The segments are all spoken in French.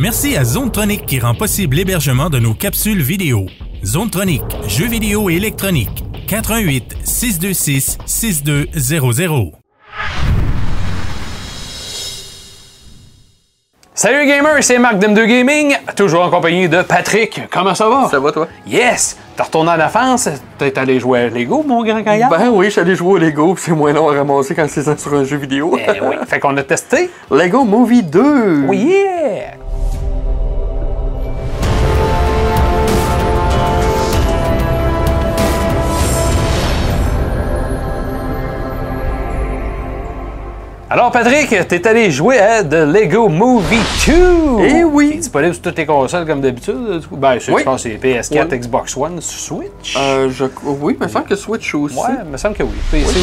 Merci à Zonetronic qui rend possible l'hébergement de nos capsules vidéo. Zonetronic, jeux vidéo et électronique. 88 626 6200. Salut les gamers, c'est Marc d'M2 Gaming, toujours en compagnie de Patrick. Comment ça va? Ça va, toi? Yes! T'es retourné en enfance? T'es allé jouer à Lego, mon grand gaillard? Ben oui, je suis allé jouer au Lego, puis c'est moins long à ramasser quand c'est ça sur un jeu vidéo. Eh oui. Fait qu'on a testé. Lego Movie 2! Oui, yeah! Alors, Patrick, t'es allé jouer à The Lego Movie 2! Eh oui! Disponible sur toutes tes consoles comme d'habitude. Ben, c'est- Oui. je pense que c'est PS4, Oui. Xbox One, Switch. Euh, je... Oui, il me semble que Switch aussi. ouais, il me semble que oui. PC aussi.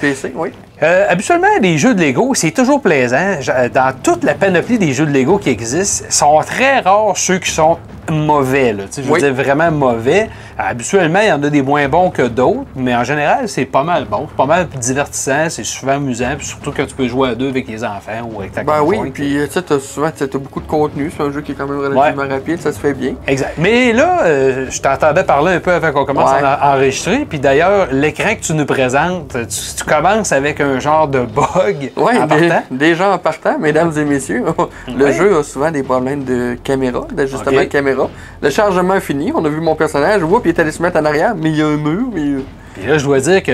PC, oui. Euh, habituellement, les jeux de Lego, c'est toujours plaisant. Je- Dans toute la panoplie des jeux de Lego qui existent, sont très rares ceux qui sont mauvais. Là. Je veux Oui. dire vraiment mauvais. Euh, habituellement, il y en a des moins bons que d'autres, mais en général, c'est pas mal bon. C'est pas mal divertissant, c'est souvent amusant, puis surtout quand tu peux jouer à deux avec les enfants ou avec ta Ben oui, puis euh, tu sais, souvent t'as beaucoup de contenu. C'est un jeu qui est quand même relativement rapide, ça se fait bien. Exact. Mais là, euh, je t'entendais parler un peu avant qu'on commence Ouais. à en- enregistrer. Puis d'ailleurs, l'écran que tu nous présentes, tu, tu commences avec un genre de bug Oui, en partant. déjà en partant, mesdames et messieurs, le Ouais. jeu a souvent des problèmes de caméra, d'ajustement de caméra. Le chargement est fini, on a vu mon personnage, whoop, il est allé se mettre en arrière, mais il y a un mur, mais... Puis là, je dois dire que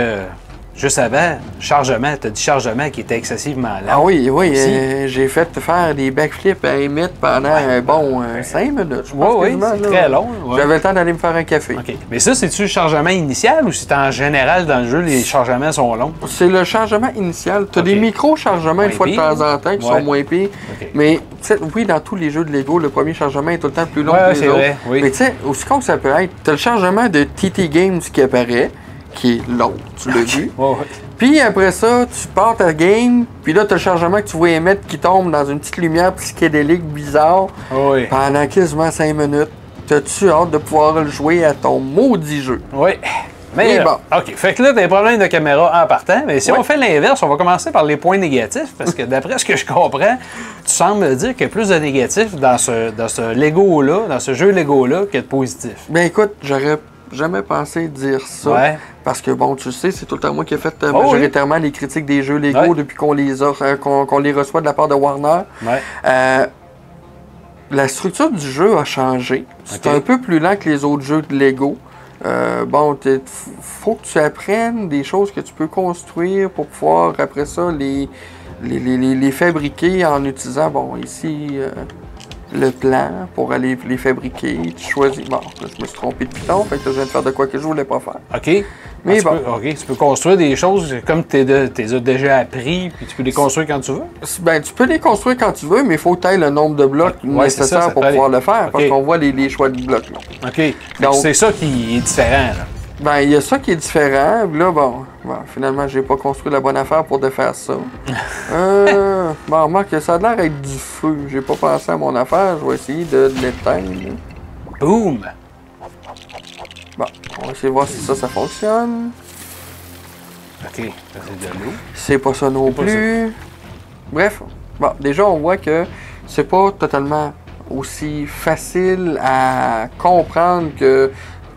juste avant, chargement, tu as dit chargement qui était excessivement lent. Ah oui, oui, euh, j'ai fait faire des backflips à Emmett pendant un bon 5 minutes, je pense Oui, oui, c'est très long. ouais. J'avais le temps d'aller me faire un café. OK. Mais ça, c'est-tu le chargement initial ou c'est en général dans le jeu, les chargements sont longs? C'est le chargement initial. Tu as des micro-chargements une fois de temps en temps qui Ouais. sont moins pires. OK. Mais tu sais, oui, dans tous les jeux de Lego, le premier chargement est tout le temps plus long que les autres. vrai, oui. Mais tu sais, aussi con que ça peut être, tu as le chargement de TT Games qui apparaît, qui est long, tu l'as vu? Puis après ça, tu pars ta game, puis là, tu as le chargement que tu vois émettre qui tombe dans une petite lumière psychédélique bizarre Oui. pendant quasiment 5 minutes. T'as-tu hâte de pouvoir le jouer à ton maudit jeu? Oui. Mais, bon. OK. Fait que là, des problèmes de caméra en partant. Mais si on fait l'inverse, on va commencer par les points négatifs. Parce que d'après ce que je comprends, tu sembles me dire qu'il y a plus de négatifs dans ce, dans ce Lego-là, dans ce jeu Lego-là, que de positifs. Ben écoute, j'aurais jamais pensé dire ça. Ouais. Parce que bon, tu sais, c'est tout le temps moi qui ai fait euh, Oh oui. majoritairement les critiques des jeux Lego Ouais. depuis qu'on les a, euh, qu'on qu'on les reçoit de la part de Warner. Ouais. Euh, la structure du jeu a changé. C'est un peu plus lent que les autres jeux de Lego. Euh, bon, f- faut que tu apprennes des choses que tu peux construire pour pouvoir après ça les, les, les- les- les fabriquer en utilisant, bon, ici, euh, le plan pour aller les fabriquer. Tu choisis. Bon, là, je me suis trompé de piton, fait que là, je viens de faire de quoi que je voulais pas faire. OK. Mais Ah, tu bon. peux- OK. Tu peux construire des choses comme tu les as déjà appris, puis tu peux les construire quand tu veux? Ben, tu peux les construire quand tu veux, mais il faut que tu aies le nombre de blocs Ouais, c'est ça, nécessaires ça pour pouvoir aller. le faire, parce qu'on voit les, les choix de blocs. Là. OK. Donc- C'est ça qui est différent, là. Ben, il y a ça qui est différent. Là, bon, bon finalement, j'ai pas construit la bonne affaire pour défaire ça. euh, bon, remarque, ça a l'air d'être du feu. J'ai pas pensé à mon affaire. Je vais essayer de l'éteindre. Boom! Bon, on va essayer de voir si ça, ça fonctionne. OK. Ça, c'est de l'eau. C'est pas ça non plus. Bref, bon, déjà, on voit que c'est pas totalement aussi facile à comprendre que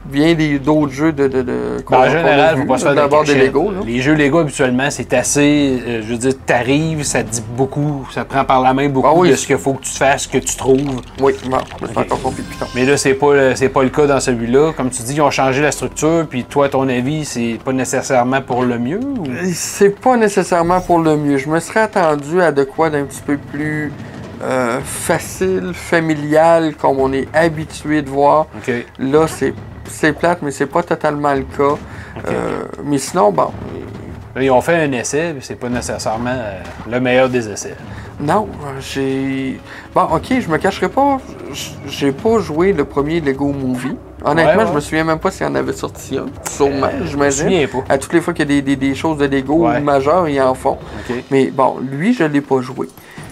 bien des d'autres jeux de, de, Ben, en général, vus, faut pas se faire des. Lego. Les jeux Lego, habituellement, c'est assez. euh, je veux dire, t'arrives, ça te dit beaucoup, ça te prend par la main beaucoup Ah oui. de ce qu'il faut que tu fasses, que tu trouves. Oui, bon, je me suis Ok. encore trompé de piton. Mais là, c'est pas, c'est pas le cas dans celui-là. Comme tu dis, ils ont changé la structure, puis toi, ton avis, c'est pas nécessairement pour le mieux? ou- C'est pas nécessairement pour le mieux. Je me serais attendu à de quoi d'un petit peu plus euh, facile, familial, comme on est habitué de voir. Là, c'est plate, mais c'est pas totalement le cas. Euh, mais sinon, bon, ils ont fait un essai, mais c'est pas nécessairement euh, le meilleur des essais. non, j'ai... Bon, ok, je me cacherai pas, j'ai pas joué le premier Lego Movie. Honnêtement, Ouais, ouais. je me souviens même pas s'il y en avait sorti un. Sûrement, Euh, j'imagine. À toutes les fois qu'il y a des, des- des choses de Lego Ouais. majeures, ils en font. Mais bon, lui, je l'ai pas joué.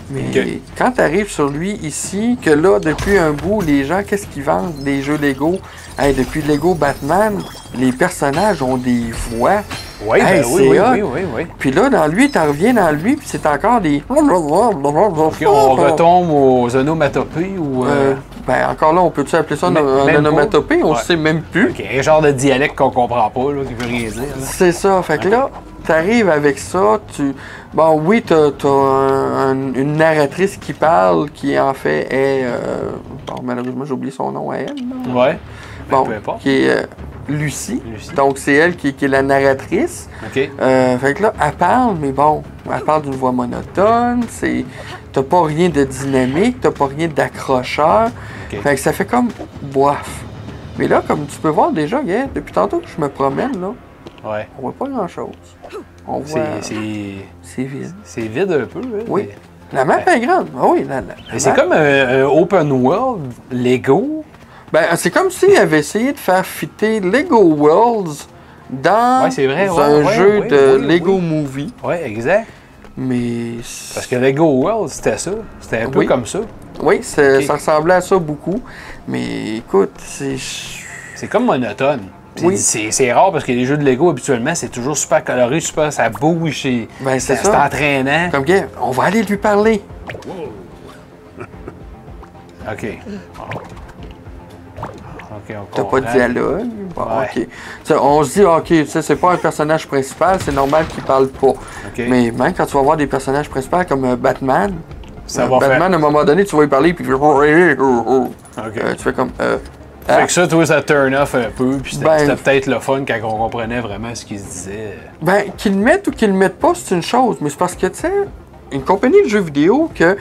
Mais quand tu arrives sur lui ici, que là, depuis un bout, les gens, qu'est-ce qu'ils vendent? Des jeux Lego? Hey, depuis Lego Batman, les personnages ont des voix. Oui, Hey, ben oui, oui, oui, oui, oui. Puis là, dans lui, t'en reviens dans lui, puis c'est encore des. On retombe aux onomatopées ou. Euh, euh, ben, encore là, on peut-tu appeler ça un, onomatopée? On Ouais. sait même plus. ok, un genre de dialecte qu'on comprend pas, là, qui veut rien dire. C'est ça. Fait que là, t'arrives avec ça, tu. Bon, oui, t'as as une narratrice qui parle, qui en fait est. euh, Bon, malheureusement, j'ai oublié son nom à elle. là. Ouais. Ben, Bon, qui est euh, Lucie. Lucie. Donc, c'est elle qui, qui est la narratrice. Ok. Euh, fait que là, elle parle, mais bon, elle parle d'une voix monotone. C'est. T'as pas rien de dynamique, t'as pas rien d'accrocheur. Ok. Fait que ça fait comme boif. Mais là, comme tu peux voir déjà, depuis tantôt que je me promène, là, Ouais. on voit pas grand chose. On C'est- voit. C'est C'est vide. c'est vide un peu. hein, Oui. mais- La map est grande. Ah oui, la, c'est comme un, un open world Lego. Ben, c'est comme s'ils avaient essayé de faire fitter Lego Worlds dans Ouais, c'est vrai, ouais, un ouais, jeu oui, de oui, Lego oui. Movie. Ouais, exact. Mais. Parce que Lego World, c'était ça. C'était un peu Oui. comme ça. Oui, ça ressemblait à ça beaucoup. Mais écoute, c'est. C'est comme monotone. Oui. C'est rare parce que les jeux de Lego, habituellement, c'est toujours super coloré, super, ça bouge, c'est Ben, c'est ça. entraînant. Comme on va aller lui parler. OK. OK, on T'as pas de dialogue? Bon, Ouais. Ça, on se dit, ok, tu sais, c'est pas un personnage principal, c'est normal qu'il parle pas. Mais même quand tu vas voir des personnages principaux comme euh, Batman, Ça euh, va faire- Batman, à un moment donné, tu vas lui parler, puis fait, OK. Euh, tu fais comme, euh, Fait ah. que ça, toi, ça turn off un peu, puis c'était Ben- c'était peut-être le fun quand on comprenait vraiment ce qu'il se disait. Ben, qu'ils le mettent ou qu'ils le mettent pas, c'est une chose, mais c'est parce que, tu sais, une compagnie de jeux vidéo que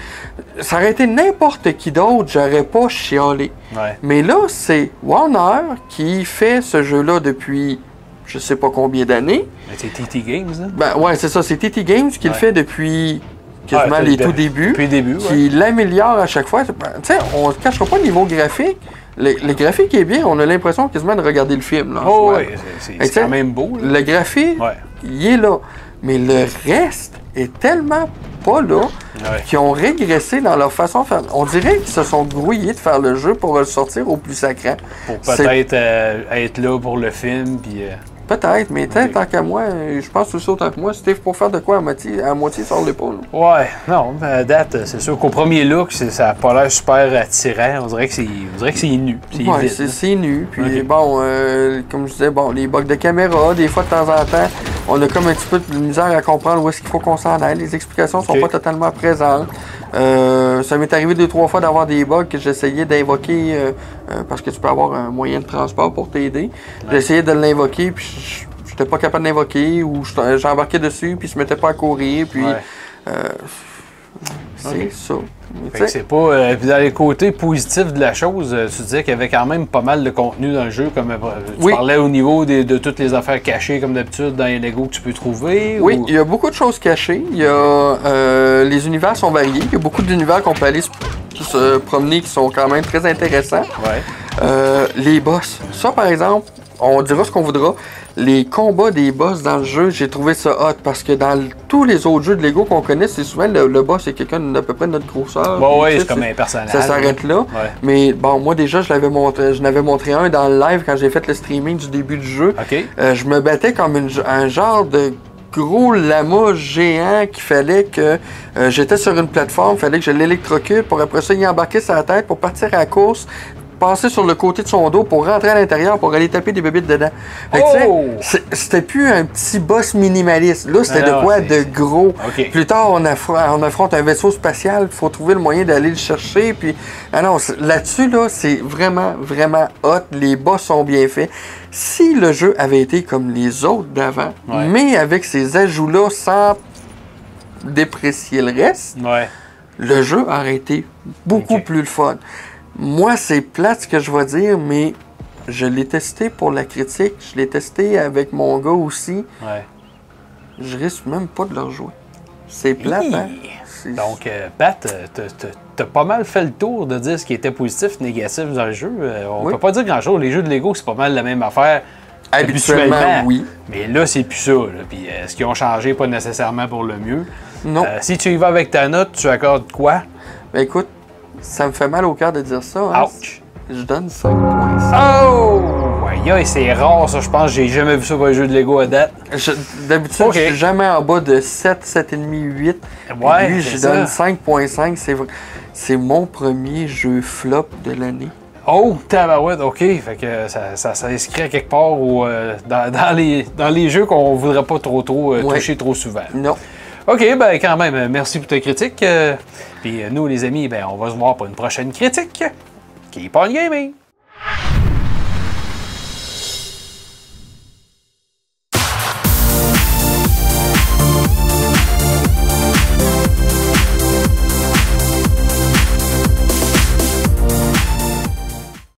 ça aurait été n'importe qui d'autre, j'aurais pas chialé. Ouais. Mais là, c'est Warner qui fait ce jeu-là depuis je sais pas combien d'années. C'est TT Games, hein? Ben ouais, c'est ça, c'est TT Games qui le fait depuis quasiment Ah, les de- tout débuts. Depuis le début, qui l'améliore à chaque fois. Ben, Tu sais, on ne cachera pas le niveau graphique. Le, le graphique est bien, on a l'impression quasiment de regarder le film. Là, Oh, oui, c'est- quand même beau, là. Le graphique, Ouais. il est là. Mais le reste est tellement pas là Ouais. qu'ils ont régressé dans leur façon de faire. On dirait qu'ils se sont grouillés de faire le jeu pour le sortir au plus sacré. Pour peut-être euh, être là pour le film, puis. euh, Peut-être, mais tant qu'à moi, euh, je pense aussi autant que moi, Steve, pour faire de quoi à moitié, à moitié sur l'épaule. Ouais, non, à date, c'est sûr qu'au premier look, ça n'a pas l'air super attirant. On dirait que c'est, on dirait que c'est nu. C'est Ouais, c'est nu. Puis bon, euh, comme je disais, bon, les bugs de caméra, des fois de temps en temps, on a comme un petit peu de misère à comprendre où est-ce qu'il faut qu'on s'en aille. Les explications sont Ok. pas totalement présentes. Euh, ça m'est arrivé deux, trois fois d'avoir des bugs que j'essayais d'invoquer euh, euh, parce que tu peux avoir un moyen de transport pour t'aider. J'essayais de l'invoquer, puis je- j'étais pas capable de l'invoquer, ou je- j'embarquais dessus, puis il se mettait pas à courir, puis Ouais. C'est ça. C'est pas. euh, puis dans les côtés positifs de la chose, euh, tu disais qu'il y avait quand même pas mal de contenu dans le jeu. Comme euh, tu Oui. parlais au niveau des- de toutes les affaires cachées, comme d'habitude, dans les Lego que tu peux trouver. Oui, ou- il y a beaucoup de choses cachées. Il y a, euh, les univers sont variés. Il y a beaucoup d'univers qu'on peut aller se, se promener qui sont quand même très intéressants. Ouais. Les boss. Ça, par exemple, on dira ce qu'on voudra. Les combats des boss dans le jeu, j'ai trouvé ça hot parce que dans tous les autres jeux de Lego qu'on connaît, c'est souvent le, le boss est quelqu'un d'à peu près de notre grosseur. Bon, sais, c'est comme un personnage. Ça s'arrête là. Ouais. Mais bon, moi déjà, je l'avais montré, je n'avais montré un dans le live quand j'ai fait le streaming du début du jeu. Euh, je me battais comme une- un genre de gros lama géant qu'il fallait que euh, j'étais sur une plateforme, fallait que je l'électrocute pour après ça y embarquer sa tête pour partir à la course, passer sur le côté de son dos pour rentrer à l'intérieur pour aller taper des bébites dedans. Oh! c'était plus un petit boss minimaliste. Là, c'était Ah de non, quoi de gros. Plus tard, on, affr- on affronte un vaisseau spatial. Il faut trouver le moyen d'aller le chercher. Puis, ah non, là-dessus, là, c'est vraiment, vraiment hot. Les boss sont bien faits. Si le jeu avait été comme les autres d'avant, Ouais. mais avec ces ajouts-là, sans déprécier le reste, Ouais. le jeu aurait été beaucoup plus le fun. Moi, c'est plate ce que je vais dire, mais je l'ai testé pour la critique. Je l'ai testé avec mon gars aussi. Ouais. Je risque même pas de le rejouer. C'est plate, hein? Hi! Donc, euh, Pat, euh, t'as- pas mal fait le tour de dire ce qui était positif, négatif dans le jeu. Euh, on Oui. peut pas dire grand-chose. Les jeux de Lego, c'est pas mal la même affaire. Habituellement, oui. Mais là, c'est plus ça. là. Puis euh, ce qu'ils ont changé, pas nécessairement pour le mieux. Non. Si tu y vas avec ta note, tu accordes quoi? Ben écoute, ça me fait mal au cœur de dire ça. hein. Ouch! Je donne 5.5. Oh! Aïe, aïe, c'est rare, ça, je pense. J'ai jamais vu ça pour un jeu de Lego à date. D'habitude, Ok. je suis jamais en bas de 7, 7,5, 8. Ouais, Lui, je donne ça. 5.5. C'est C'est mon premier jeu flop de l'année. Oh, tabarouette, OK. Fait que ça, ça s'inscrit à quelque part euh, dans, dans les, dans les jeux qu'on voudrait pas trop, trop euh, Ouais. toucher trop souvent. Non. OK, ben quand même, merci pour ta critique. euh, Puis euh, nous, les amis, ben on va se voir pour une prochaine critique. Keep on gaming!